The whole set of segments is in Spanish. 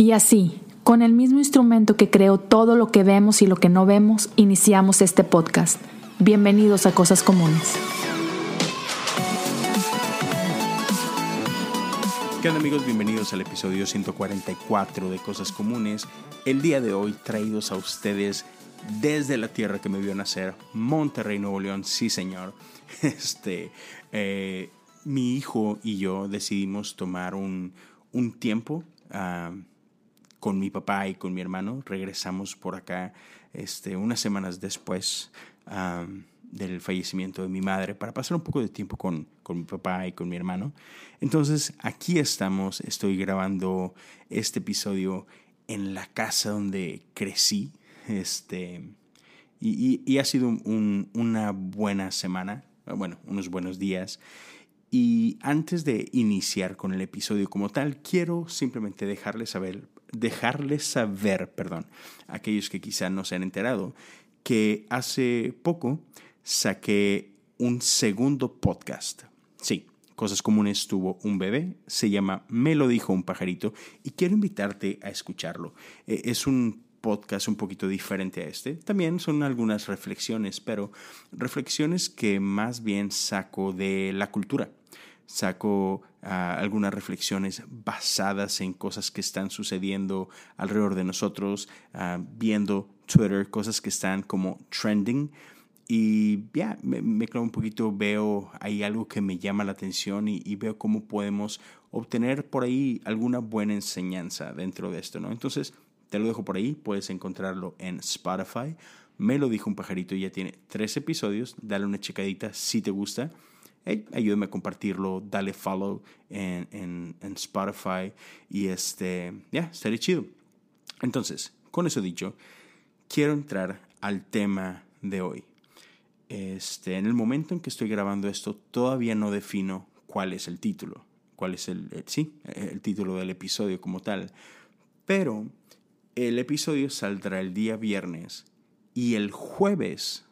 Y así, con el mismo instrumento que creó todo lo que vemos y lo que no vemos, iniciamos este podcast. Bienvenidos a Cosas Comunes. ¿Qué onda amigos? Bienvenidos al episodio 144 de Cosas Comunes. El día de hoy traídos a ustedes desde la tierra que me vio nacer, Monterrey, Nuevo León, sí señor. Este, eh, mi hijo y yo decidimos tomar un, un tiempo uh, con mi papá y con mi hermano. Regresamos por acá este, unas semanas después del fallecimiento de mi madre para pasar un poco de tiempo con, con, mi papá y con mi hermano. Entonces aquí estamos, estoy grabando este episodio en la casa donde crecí. Este, y, y, ha sido un, una buena semana, bueno, unos buenos días. Y antes de iniciar con el episodio como tal, quiero simplemente dejarles saber, dejarles saber, perdón, aquellos que quizá no se han enterado, que hace poco saqué un segundo podcast. Sí, Cosas Comunes tuvo un bebé, se llama Me lo dijo un pajarito y quiero invitarte a escucharlo. Eh, es un podcast un poquito diferente a este. También son algunas reflexiones, pero reflexiones que más bien saco de la cultura saco ah, algunas reflexiones basadas en cosas que están sucediendo alrededor de nosotros, ah, viendo Twitter, cosas que están como trending. Y ya, me, me clavo un poquito, veo ahí algo que me llama la atención y, y, veo cómo podemos obtener por ahí alguna buena enseñanza dentro de esto, ¿no? Entonces, te lo dejo por ahí, puedes encontrarlo en Spotify. Me lo dijo un pajarito, ya tiene tres episodios, dale una checadita si te gusta ayúdame a compartirlo, dale follow en, en, en Spotify y este, ya, estaría chido. Entonces, con eso dicho, quiero entrar al tema de hoy. Este, en el momento en que estoy grabando esto, todavía no defino cuál es el título, cuál es el, el sí, el título del episodio como tal. Pero el episodio saldrá el día viernes y el jueves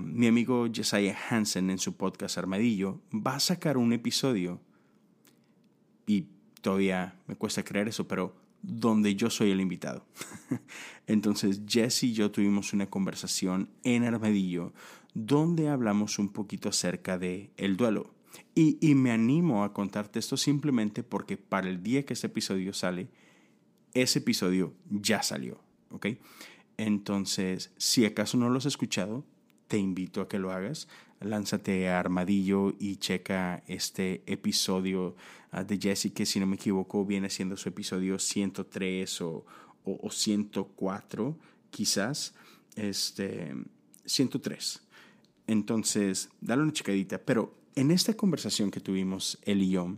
mi amigo Jesiah Hansen en su podcast Armadillo va a sacar un episodio, y todavía me cuesta creer eso, pero donde yo soy el invitado. Entonces Jesse y yo tuvimos una conversación en Armadillo donde hablamos un poquito acerca de el duelo. Y, y, me animo a contarte esto simplemente porque para el día que este episodio sale, ese episodio ya salió, ¿ok? Entonces, si acaso no lo has escuchado, te invito a que lo hagas. Lánzate a Armadillo y checa este episodio ah, de Jesse, que si no me equivoco viene siendo su episodio 103 o, o, 104, quizás. Este, 103. Entonces, dale una checadita. Pero en esta conversación que tuvimos él y yo,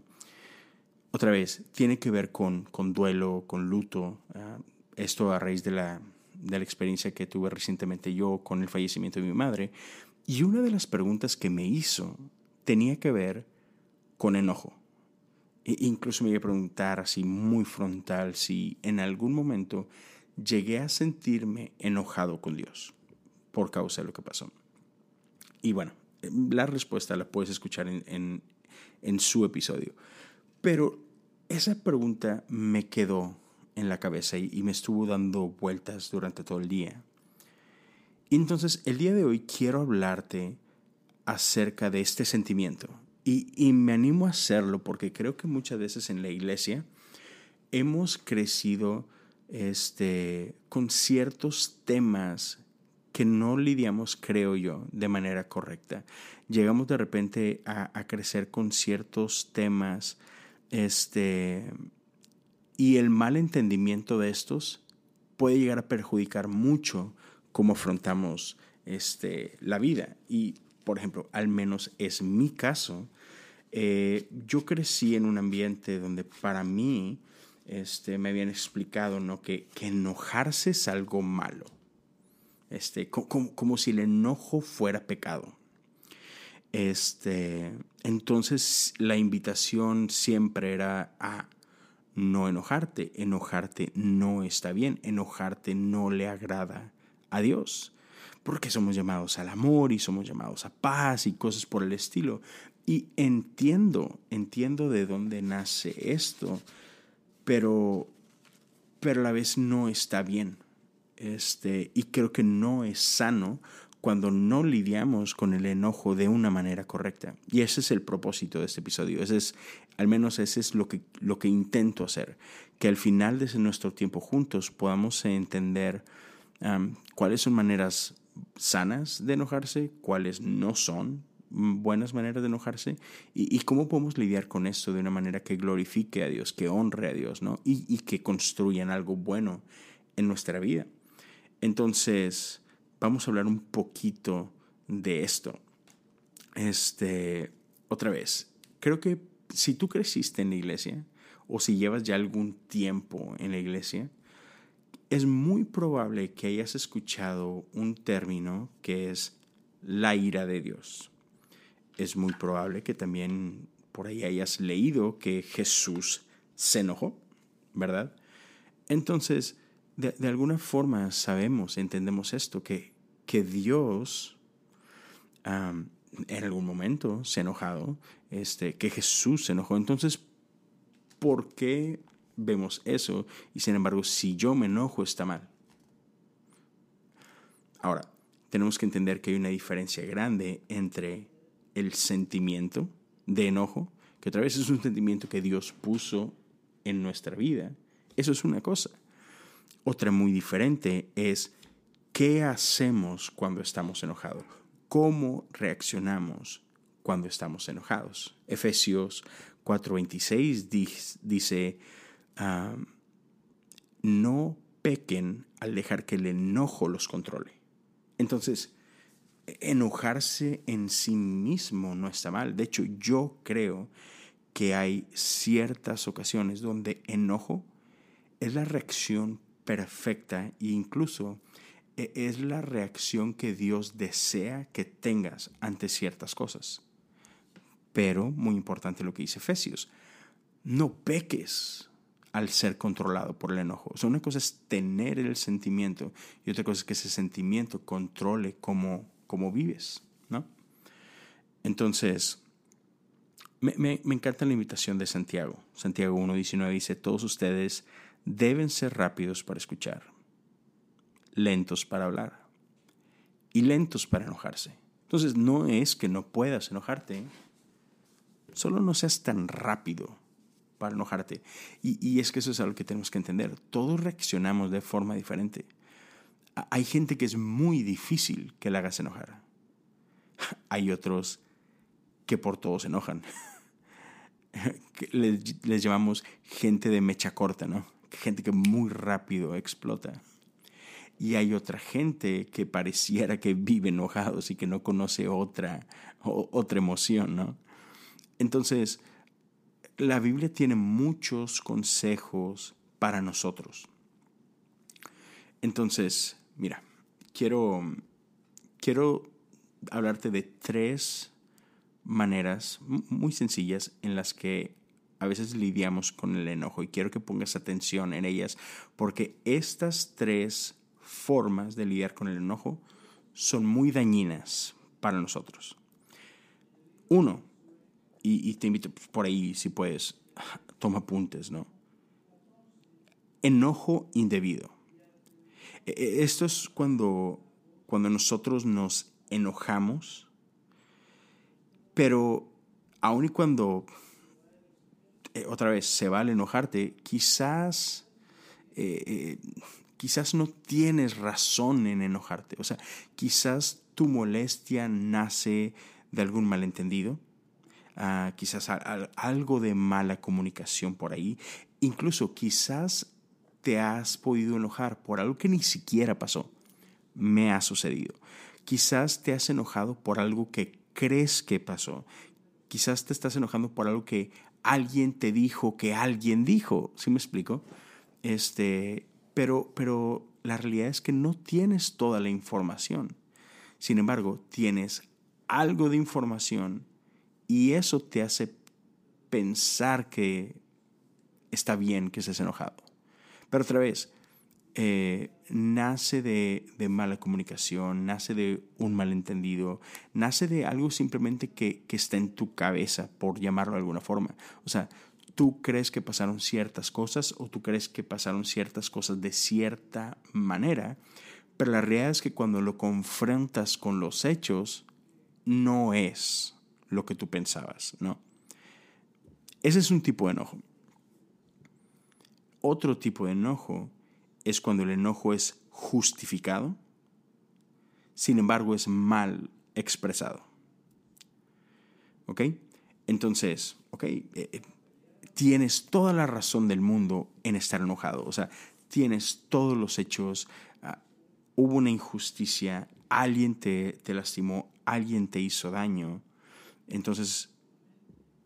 otra vez, tiene que ver con, con duelo, con luto. Uh, esto a raíz de la de la experiencia que tuve recientemente yo con el fallecimiento de mi madre. Y una de las preguntas que me hizo tenía que ver con enojo. E incluso me iba a preguntar así muy frontal si en algún momento llegué a sentirme enojado con Dios por causa de lo que pasó. Y bueno, la respuesta la puedes escuchar en, en, en su episodio. Pero esa pregunta me quedó en la cabeza y, me estuvo dando vueltas durante todo el día. Y entonces el día de hoy quiero hablarte acerca de este sentimiento. Y, me animo a hacerlo porque creo que muchas veces en la iglesia hemos crecido este, con ciertos temas que no lidiamos, creo yo, de manera correcta. Llegamos de repente a, a crecer con ciertos temas este, y el mal entendimiento de estos puede llegar a perjudicar mucho cómo afrontamos este, la vida. Y, por ejemplo, al menos es mi caso, eh, yo crecí en un ambiente donde para mí este, me habían explicado ¿no? que, que enojarse es algo malo, este, como, como si el enojo fuera pecado. Este, entonces la invitación siempre era a no enojarte. Enojarte no está bien, enojarte no le agrada a Dios, porque somos llamados al amor y somos llamados a paz y cosas por el estilo. Y entiendo, entiendo de dónde nace esto, pero pero a la vez no está bien. Este, y creo que no es sano cuando no lidiamos con el enojo de una manera correcta. Y ese es el propósito de este episodio. Ese es, al menos ese es lo que, lo que intento hacer. Que al final de nuestro tiempo juntos podamos entender cuáles son maneras sanas de enojarse, cuáles no son buenas maneras de enojarse y, cómo podemos lidiar con esto de una manera que glorifique a Dios, que honre a Dios, ¿no? Y, y que construyan algo bueno en nuestra vida. Entonces, vamos a hablar un poquito de esto. Este, otra vez, creo que si tú creciste en la iglesia o si llevas ya algún tiempo en la iglesia, es muy probable que hayas escuchado un término que es la ira de Dios. Es muy probable que también por ahí hayas leído que Jesús se enojó, ¿verdad? Entonces, de, alguna forma sabemos, entendemos esto, que, que Dios en algún momento se ha enojado, este, que Jesús se enojó. Entonces, ¿por qué vemos eso y sin embargo si yo me enojo está mal? Ahora, tenemos que entender que hay una diferencia grande entre el sentimiento de enojo, que otra vez es un sentimiento que Dios puso en nuestra vida. Eso es una cosa. Otra muy diferente es qué hacemos cuando estamos enojados, cómo reaccionamos cuando estamos enojados. Efesios 4:26 dice, no pequen al dejar que el enojo los controle. Entonces, enojarse en sí mismo no está mal. De hecho, yo creo que hay ciertas ocasiones donde enojo es la reacción perfecta e incluso es la reacción que Dios desea que tengas ante ciertas cosas. Pero, muy importante lo que dice Efesios, no peques al ser controlado por el enojo. O sea, una cosa es tener el sentimiento y otra cosa es que ese sentimiento controle cómo, cómo vives, ¿no? Entonces, me, me, me, encanta la invitación de Santiago. Santiago 1.19 dice, todos ustedes deben ser rápidos para escuchar, lentos para hablar y lentos para enojarse. Entonces, no es que no puedas enojarte, solo no seas tan rápido para enojarte. Y, es que eso es algo que tenemos que entender. Todos reaccionamos de forma diferente. Hay gente que es muy difícil que la hagas enojar. Hay otros que por todos se enojan. les, les, llamamos gente de mecha corta, ¿no? Gente que muy rápido explota. Y hay otra gente que pareciera que vive enojados y que no conoce otra, otra emoción, ¿no? Entonces, la Biblia tiene muchos consejos para nosotros. Entonces, mira, quiero, quiero hablarte de tres maneras muy sencillas en las que a veces lidiamos con el enojo y quiero que pongas atención en ellas porque estas tres formas de lidiar con el enojo son muy dañinas para nosotros. Uno, y, te invito por ahí, si puedes, toma apuntes, ¿no? Enojo indebido. E, e, esto es cuando, cuando nosotros nos enojamos, pero aun y cuando, eh, otra vez, se vale enojarte, quizás, eh, eh, quizás no tienes razón en enojarte. O sea, quizás tu molestia nace de algún malentendido quizás algo de mala comunicación por ahí. Incluso quizás te has podido enojar por algo que ni siquiera pasó. Me ha sucedido. Quizás te has enojado por algo que crees que pasó. Quizás te estás enojando por algo que alguien te dijo que alguien dijo. ¿Sí me explico? Este, pero, pero la realidad es que no tienes toda la información. Sin embargo, tienes algo de información y eso te hace pensar que está bien que estés enojado. Pero otra vez, eh, nace de, mala comunicación, nace de un malentendido, nace de algo simplemente que, que está en tu cabeza, por llamarlo de alguna forma. O sea, tú crees que pasaron ciertas cosas o tú crees que pasaron ciertas cosas de cierta manera, pero la realidad es que cuando lo confrontas con los hechos, no es lo que tú pensabas, ¿no? Ese es un tipo de enojo. Otro tipo de enojo es cuando el enojo es justificado, sin embargo es mal expresado. ¿Ok? Entonces, ok, eh, eh, tienes toda la razón del mundo en estar enojado. O sea, tienes todos los hechos, ah, hubo una injusticia, alguien te, te, lastimó, alguien te hizo daño. Entonces,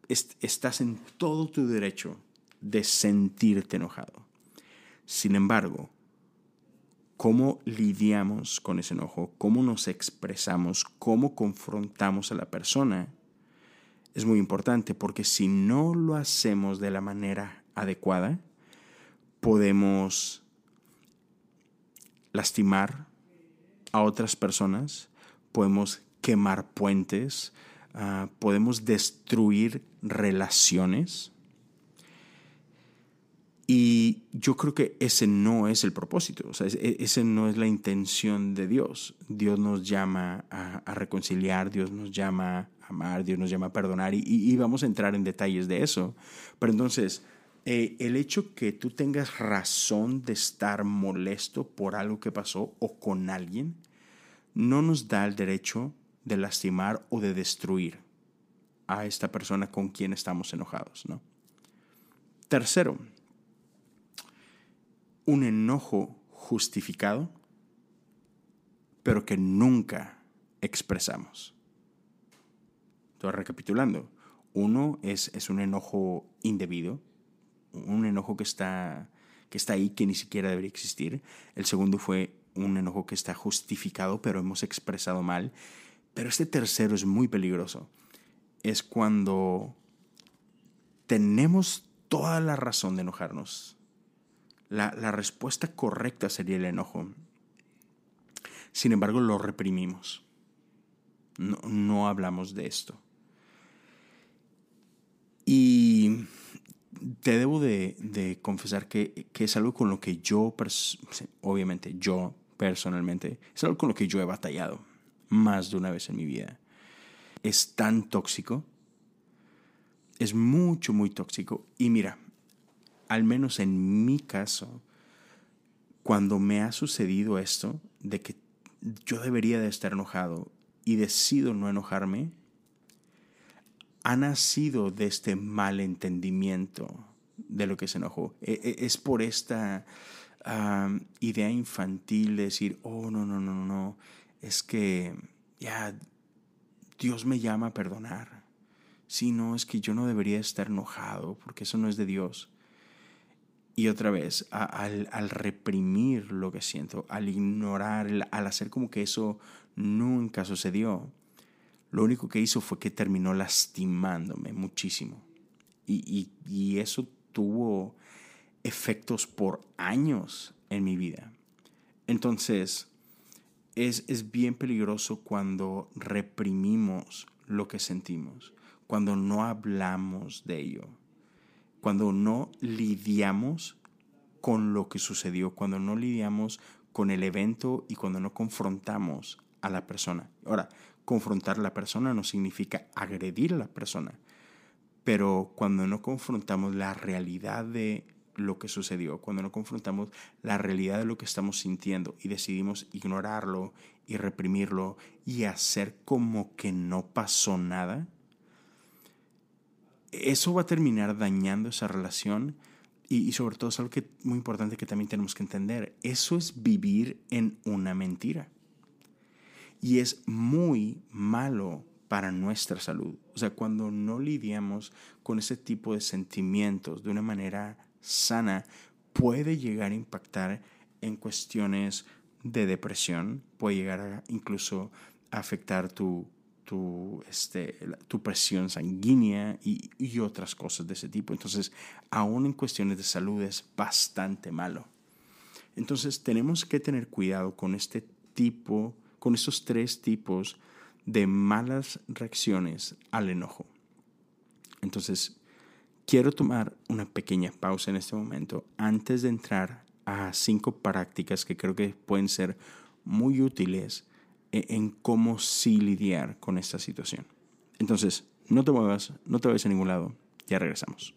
estás en todo tu derecho de sentirte enojado. Sin embargo, cómo lidiamos con ese enojo, cómo nos expresamos, cómo confrontamos a la persona, es muy importante porque si no lo hacemos de la manera adecuada, podemos lastimar a otras personas, podemos quemar puentes, ah, podemos destruir relaciones. Y yo creo que ese no es el propósito, o sea, ese no es la intención de Dios. Dios nos llama a, a reconciliar, Dios nos llama amar, Dios nos llama a perdonar y, vamos a entrar en detalles de eso. Pero entonces, eh, el hecho que tú tengas razón de estar molesto por algo que pasó o con alguien, no nos da el derecho de lastimar o de destruir a esta persona con quien estamos enojados, ¿no? Tercero, un enojo justificado, pero que nunca expresamos. Estoy recapitulando. Uno es, es un enojo indebido, un enojo que está, que está ahí, que ni siquiera debería existir. El segundo fue un enojo que está justificado, pero hemos expresado mal. Pero este tercero es muy peligroso. Es cuando tenemos toda la razón de enojarnos. La, la respuesta correcta sería el enojo. Sin embargo, lo reprimimos. No, no hablamos de esto. Y te debo de, confesar que, es algo con lo que yo, obviamente yo personalmente, es algo con lo que yo he batallado más de una vez en mi vida. Es tan tóxico, es mucho, muy tóxico. Y mira, al menos en mi caso, cuando me ha sucedido esto, de que yo debería de estar enojado y decido no enojarme, ha nacido de este malentendimiento de lo que se enojó. E, e, es por esta idea infantil de decir, oh, no, no, no, no, es que ya Dios me llama a perdonar. Si no, es que yo no debería estar enojado porque eso no es de Dios. Y otra vez, al, reprimir lo que siento, al ignorar, al hacer como que eso nunca sucedió, lo único que hizo fue que terminó lastimándome muchísimo. Y, eso tuvo efectos por años en mi vida. Entonces, es, es bien peligroso cuando reprimimos lo que sentimos, cuando no hablamos de ello, cuando no lidiamos con lo que sucedió, cuando no lidiamos con el evento y cuando no confrontamos a la persona. Ahora, confrontar a la persona no significa agredir a la persona. Pero cuando no confrontamos la realidad de lo que sucedió, cuando no confrontamos la realidad de lo que estamos sintiendo y decidimos ignorarlo y reprimirlo y hacer como que no pasó nada, eso va a terminar dañando esa relación y, sobre todo es algo que muy importante que también tenemos que entender. Eso es vivir en una mentira y es muy malo para nuestra salud. O sea, cuando no lidiamos con ese tipo de sentimientos de una manera sana, puede llegar a impactar en cuestiones de depresión, puede llegar a incluso afectar tu, tu, este, tu presión sanguínea y, y otras cosas de ese tipo. Entonces, aún en cuestiones de salud es bastante malo. Entonces, tenemos que tener cuidado con este tipo de con estos tres tipos de malas reacciones al enojo. Entonces, quiero tomar una pequeña pausa en este momento antes de entrar a cinco prácticas que creo que pueden ser muy útiles e-, en cómo sí lidiar con esta situación. Entonces, no te muevas, no te vayas a ningún lado, ya regresamos.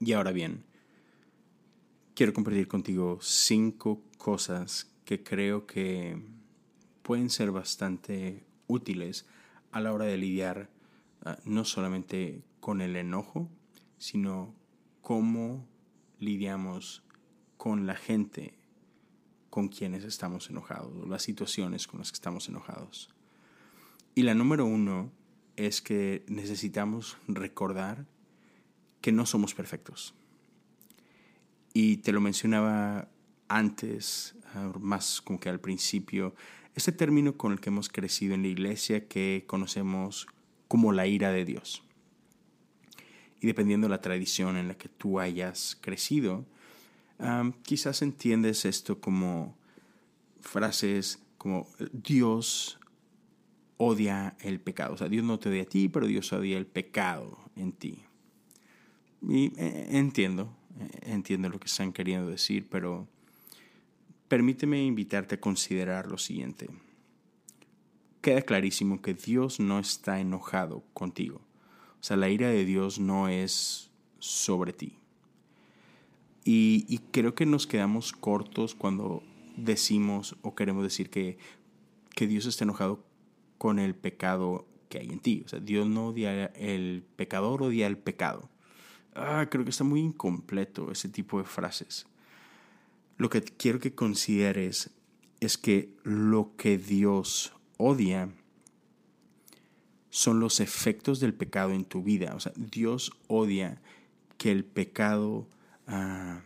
Y ahora bien, quiero compartir contigo cinco cosas que creo que pueden ser bastante útiles a la hora de lidiar ah, no solamente con el enojo, sino cómo lidiamos con la gente con quienes estamos enojados, las situaciones con las que estamos enojados. Y la número uno es que necesitamos recordar que no somos perfectos. Y te lo mencionaba antes, ah, más como que al principio, este término con el que hemos crecido en la iglesia que conocemos como la ira de Dios. Y dependiendo de la tradición en la que tú hayas crecido, quizás entiendes esto como frases como Dios odia el pecado. O sea, Dios no te odia a ti, pero Dios odia el pecado en ti. Y eh, entiendo, entiendo lo que están queriendo decir, pero permíteme invitarte a considerar lo siguiente. Queda clarísimo que Dios no está enojado contigo. O sea, la ira de Dios no es sobre ti. Y, creo que nos quedamos cortos cuando decimos o queremos decir que, que Dios está enojado con el pecado que hay en ti. O sea, Dios no odia el pecador, odia el pecado. Ah, creo que está muy incompleto ese tipo de frases. Lo que quiero que consideres es que lo que Dios odia son los efectos del pecado en tu vida. O sea, Dios odia que el pecado ah,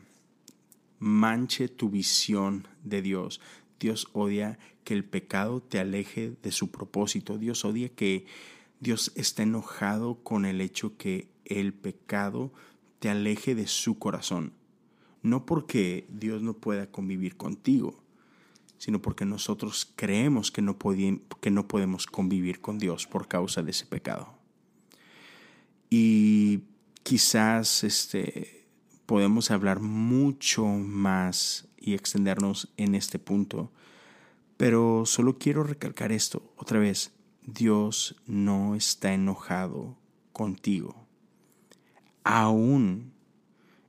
manche tu visión de Dios. Dios odia que el pecado te aleje de su propósito. Dios odia que Dios está enojado con el hecho que el pecado te aleje de su corazón. No porque Dios no pueda convivir contigo, sino porque nosotros creemos que no, que no podemos convivir con Dios por causa de ese pecado. Y quizás este, podemos hablar mucho más y extendernos en este punto, pero solo quiero recalcar esto otra vez. Dios no está enojado contigo. Aún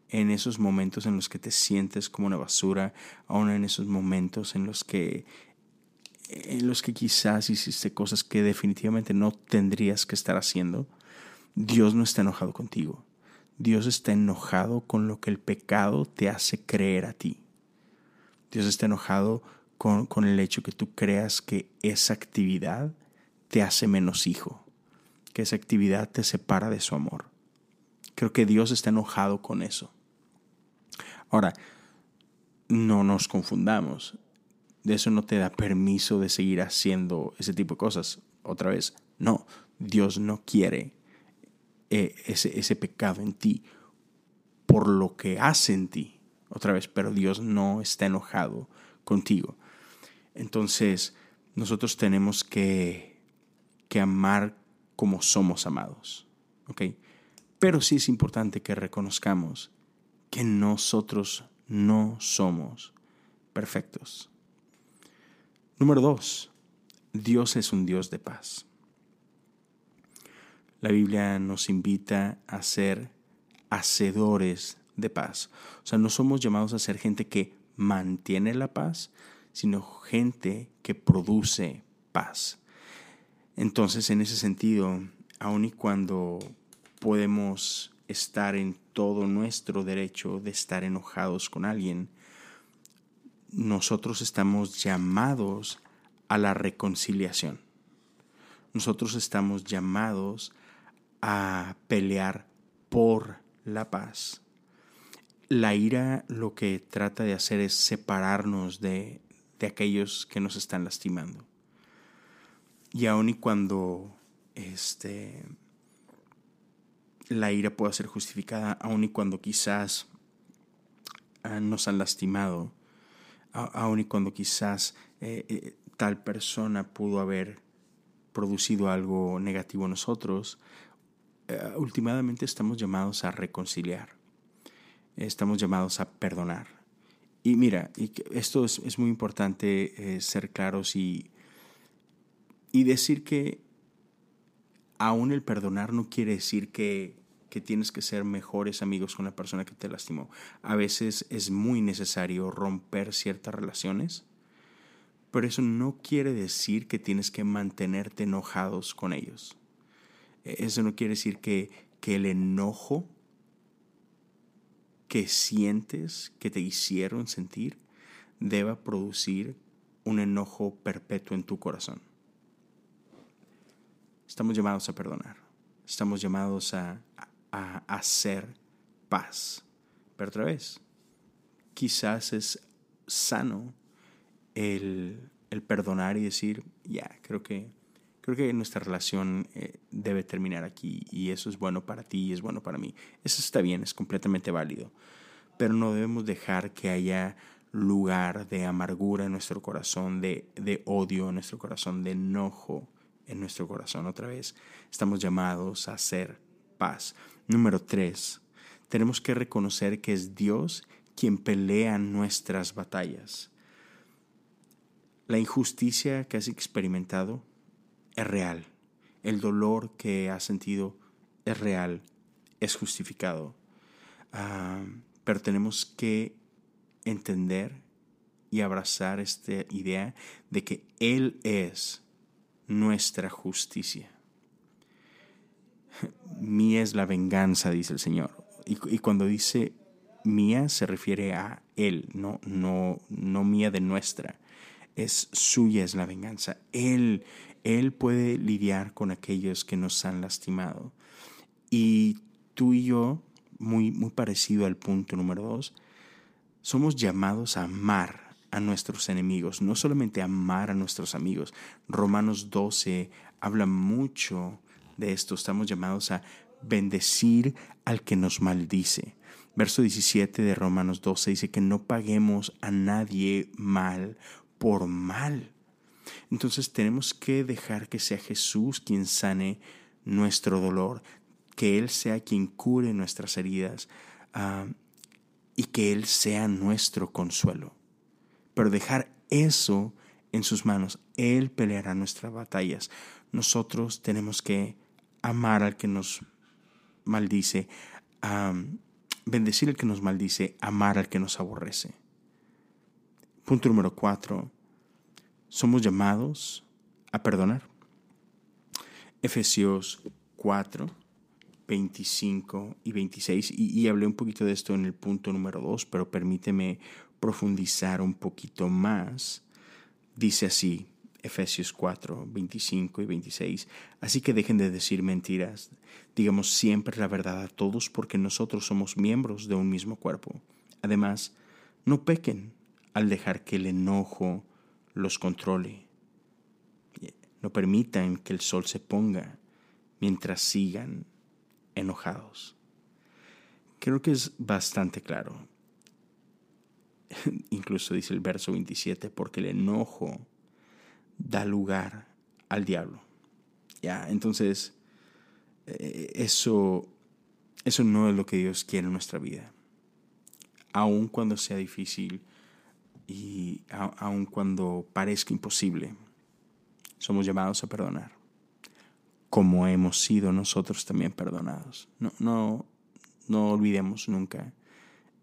en esos momentos en los que te sientes como una basura, aún en esos momentos en los que en los que quizás hiciste cosas que definitivamente no tendrías que estar haciendo, Dios no está enojado contigo. Dios está enojado con lo que el pecado te hace creer a ti. Dios está enojado con, con el hecho que tú creas que esa actividad te hace menos hijo, que esa actividad te separa de su amor. Creo que Dios está enojado con eso. Ahora, no nos confundamos. De eso no te da permiso de seguir haciendo ese tipo de cosas. Otra vez, no, Dios no quiere eh, ese, ese pecado en ti por lo que hace en ti. Otra vez, pero Dios no está enojado contigo. Entonces, nosotros tenemos que, que amar como somos amados. ¿ok? Pero sí es importante que reconozcamos que nosotros no somos perfectos. Número dos, Dios es un Dios de paz. La Biblia nos invita a ser hacedores de paz. O sea, no somos llamados a ser gente que mantiene la paz, sino gente que produce paz. Entonces, en ese sentido, aun y cuando podemos estar en todo nuestro derecho de estar enojados con alguien, nosotros estamos llamados a la reconciliación. Nosotros estamos llamados a pelear por la paz. La ira lo que trata de hacer es separarnos de, de aquellos que nos están lastimando. Y aun y cuando este, la ira pueda ser justificada aun y cuando quizás ah, nos han lastimado, aun y cuando quizás eh, eh, tal persona pudo haber producido algo negativo en nosotros, eh, últimamente estamos llamados a reconciliar, estamos llamados a perdonar. Y mira, esto es, muy importante ser claros y, y decir que aún el perdonar no quiere decir que, que tienes que ser mejores amigos con la persona que te lastimó. A veces es muy necesario romper ciertas relaciones, pero eso no quiere decir que tienes que mantenerte enojados con ellos. E, eso no quiere decir que, que el enojo que sientes, que te hicieron sentir, deba producir un enojo perpetuo en tu corazón. Estamos llamados a perdonar, estamos llamados a, a, hacer paz. Pero otra vez, quizás es sano el, el perdonar y decir, ya, creo que creo que nuestra relación eh, debe terminar aquí y eso es bueno para ti y es bueno para mí. Eso está bien, es completamente válido. Pero no debemos dejar que haya lugar de amargura en nuestro corazón, de, de odio en nuestro corazón, de enojo en nuestro corazón. Otra vez, estamos llamados a hacer paz. Número tres, tenemos que reconocer que es Dios quien pelea nuestras batallas. La injusticia que has experimentado es real. El dolor que has sentido es real, es justificado. Ah, pero tenemos que entender y abrazar esta idea de que Él es nuestra justicia. Mía es la venganza, dice el Señor. Y, cuando dice mía se refiere a Él, no, no, no mía de nuestra. Es suya es la venganza. Él, él puede lidiar con aquellos que nos han lastimado. Y tú y yo, muy, muy parecido al punto número dos, somos llamados a amar a nuestros enemigos, no solamente amar a nuestros amigos. Romanos 12 habla mucho de esto. Estamos llamados a bendecir al que nos maldice. Verso 17 de Romanos 12 dice que no paguemos a nadie mal por mal. Entonces tenemos que dejar que sea Jesús quien sane nuestro dolor, que Él sea quien cure nuestras heridas ah, y que Él sea nuestro consuelo. Pero dejar eso en sus manos, Él peleará nuestras batallas. Nosotros tenemos que amar al que nos maldice, bendecir al que nos maldice, amar al que nos aborrece. Punto número cuatro, somos llamados a perdonar. Efesios 4, 25 y 26, y, hablé un poquito de esto en el punto número 2, pero permíteme profundizar un poquito más. Dice así, Efesios 4, 25 y 26. Así que dejen de decir mentiras. Digamos siempre la verdad a todos porque nosotros somos miembros de un mismo cuerpo. Además, no pequen al dejar que el enojo los controle. No permitan que el sol se ponga mientras sigan enojados. Creo que es bastante claro. Incluso dice el verso 27, porque el enojo da lugar al diablo. Ya, entonces eh, eso eso no es lo que Dios quiere en nuestra vida. Aun cuando sea difícil, y aun cuando parezca imposible, somos llamados a perdonar, como hemos sido nosotros también perdonados. No, no, no olvidemos nunca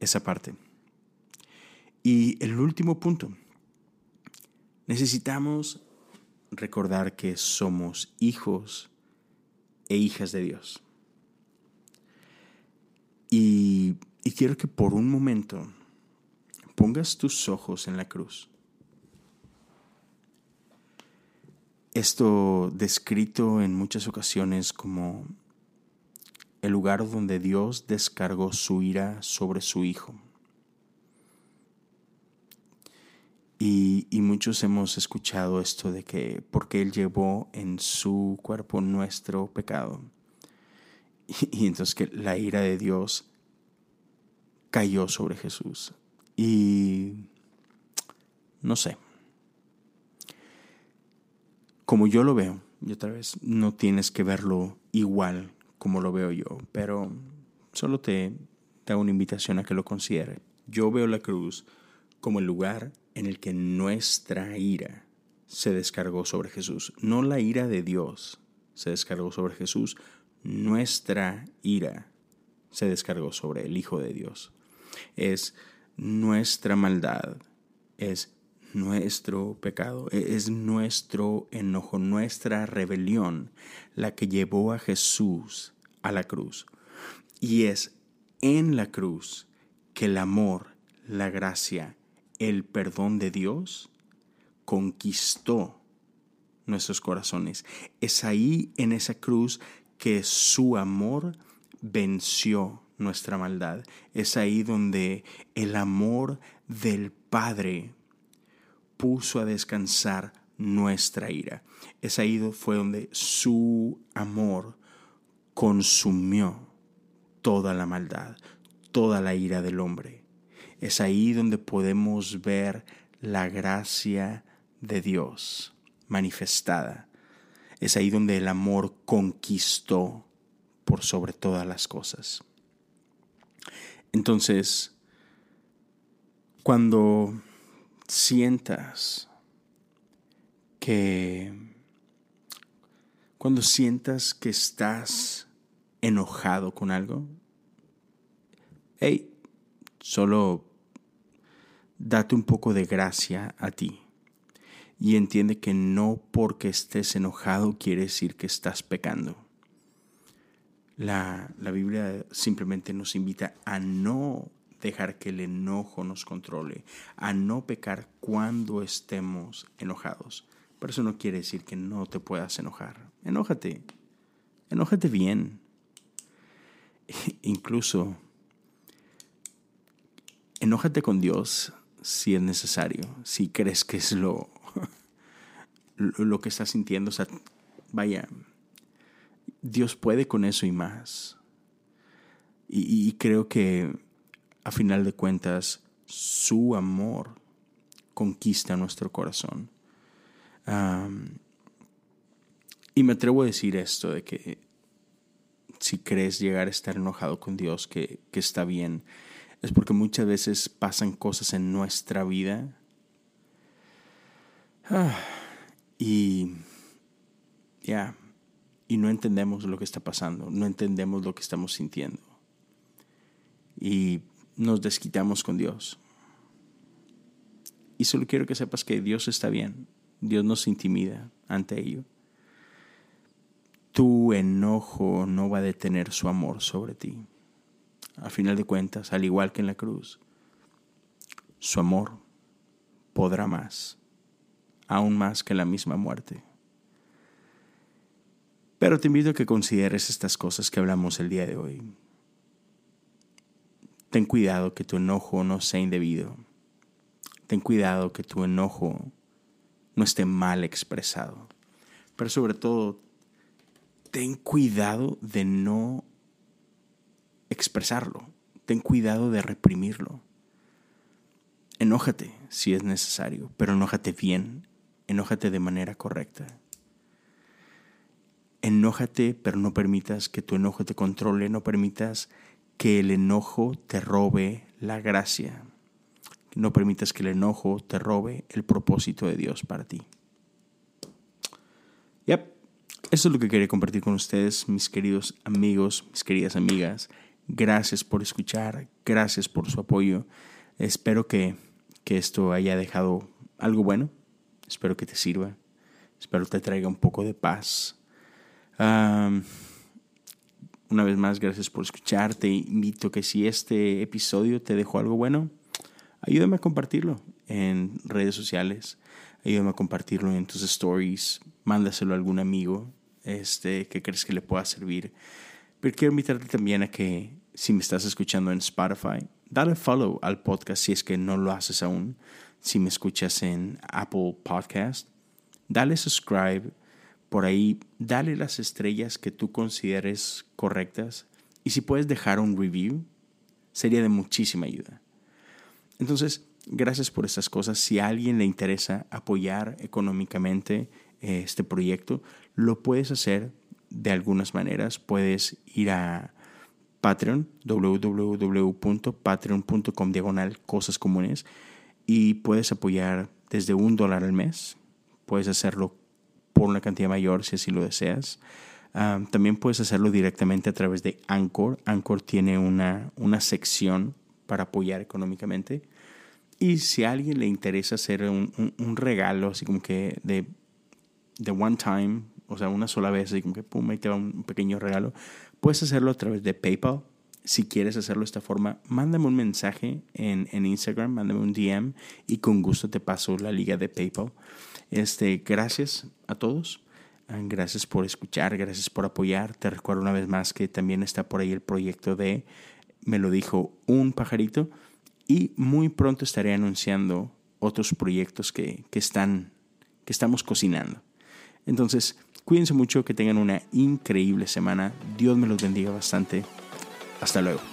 esa parte. Y el último punto, necesitamos recordar que somos hijos e hijas de Dios. Y, y quiero que por un momento pongas tus ojos en la cruz. Esto descrito en muchas ocasiones como el lugar donde Dios descargó su ira sobre su Hijo. Y, muchos hemos escuchado esto de que porque Él llevó en su cuerpo nuestro pecado. y entonces que la ira de Dios cayó sobre Jesús. Y no sé. Como yo lo veo, y otra vez, no tienes que verlo igual como lo veo yo, pero solo te da una invitación a que lo considere. Yo veo la cruz como el lugar en el que nuestra ira se descargó sobre Jesús, no la ira de Dios se descargó sobre Jesús, nuestra ira se descargó sobre el Hijo de Dios. Es nuestra maldad, es nuestro pecado, e-, es nuestro enojo, nuestra rebelión la que llevó a Jesús a la cruz. Y es en la cruz que el amor, la gracia, el perdón de Dios conquistó nuestros corazones. Es ahí en esa cruz que su amor venció nuestra maldad. Es ahí donde el amor del Padre puso a descansar nuestra ira. Es ahí donde su amor consumió toda la maldad, toda la ira del hombre. Es ahí donde podemos ver la gracia de Dios manifestada. Es ahí donde el amor conquistó por sobre todas las cosas. Entonces, cuando sientas que, cuando sientas que estás enojado con algo, hey, solo date un poco de gracia a ti y entiende que no porque estés enojado quiere decir que estás pecando. La, la Biblia simplemente nos invita a no dejar que el enojo nos controle, a no pecar cuando estemos enojados. Pero eso no quiere decir que no te puedas enojar. Enójate, enójate bien. Incluso, enójate con Dios si es necesario, si crees que es lo, lo que estás sintiendo. O sea, vaya, Dios puede con eso y más. y creo que a final de cuentas, su amor conquista nuestro corazón. y me atrevo a decir esto, de que si crees llegar a estar enojado con Dios, que, está bien, es porque muchas veces pasan cosas en nuestra vida ah, y ya, y no entendemos lo que está pasando, no entendemos lo que estamos sintiendo. Y nos desquitamos con Dios. Y solo quiero que sepas que Dios está bien. Dios nos intimida ante ello. Tu enojo no va a detener su amor sobre ti. A final de cuentas, al igual que en la cruz, su amor podrá más, aún más que la misma muerte. Pero te invito a que consideres estas cosas que hablamos el día de hoy. Ten cuidado que tu enojo no sea indebido. Ten cuidado que tu enojo no esté mal expresado. Pero sobre todo, ten cuidado de no expresarlo. Ten cuidado de reprimirlo. Enójate si es necesario, pero enójate bien. Enójate de manera correcta. Enójate, pero no permitas que tu enojo te controle, no permitas que el enojo te robe la gracia. No permitas que el enojo te robe el propósito de Dios para ti. Yep, eso es lo que quería compartir con ustedes, mis queridos amigos, mis queridas amigas. Gracias por escuchar, gracias por su apoyo. Espero que, que esto haya dejado algo bueno. Espero que te sirva. Espero te traiga un poco de paz. Una vez más, gracias por escuchar. Te invito que si este episodio te dejó algo bueno, ayúdame a compartirlo en redes sociales. Ayúdame a compartirlo en tus stories. Mándaselo a algún amigo este, que crees que le pueda servir. Pero quiero invitarte también a que, si me estás escuchando en Spotify, dale follow al podcast si es que no lo haces aún. Si me escuchas en Apple Podcast, dale subscribe por ahí, dale las estrellas que tú consideres correctas y si puedes dejar un review, sería de muchísima ayuda. Entonces, gracias por estas cosas. Si a alguien le interesa apoyar económicamente eh, este proyecto, lo puedes hacer de algunas maneras. Puedes ir a Patreon, www.patreon.com diagonal cosas comunes y puedes apoyar desde un dólar al mes. Puedes hacerlo por una cantidad mayor si así lo deseas. Ah, también puedes hacerlo directamente a través de Anchor. Anchor tiene una, una sección para apoyar económicamente. Y si a alguien le interesa hacer un, un, regalo, así como que de, de one time, o sea, una sola vez, así como que pum, ahí te va un pequeño regalo, puedes hacerlo a través de PayPal. Si quieres hacerlo de esta forma, mándame un mensaje en, en Instagram, mándame un DM y con gusto te paso la liga de PayPal. Este, gracias a todos. Ah, gracias por escuchar, gracias por apoyar. Te recuerdo una vez más que también está por ahí el proyecto de Me lo dijo un pajarito y muy pronto estaré anunciando otros proyectos que, que, están, que estamos cocinando. Entonces, cuídense mucho, que tengan una increíble semana. Dios me los bendiga bastante. Hasta luego.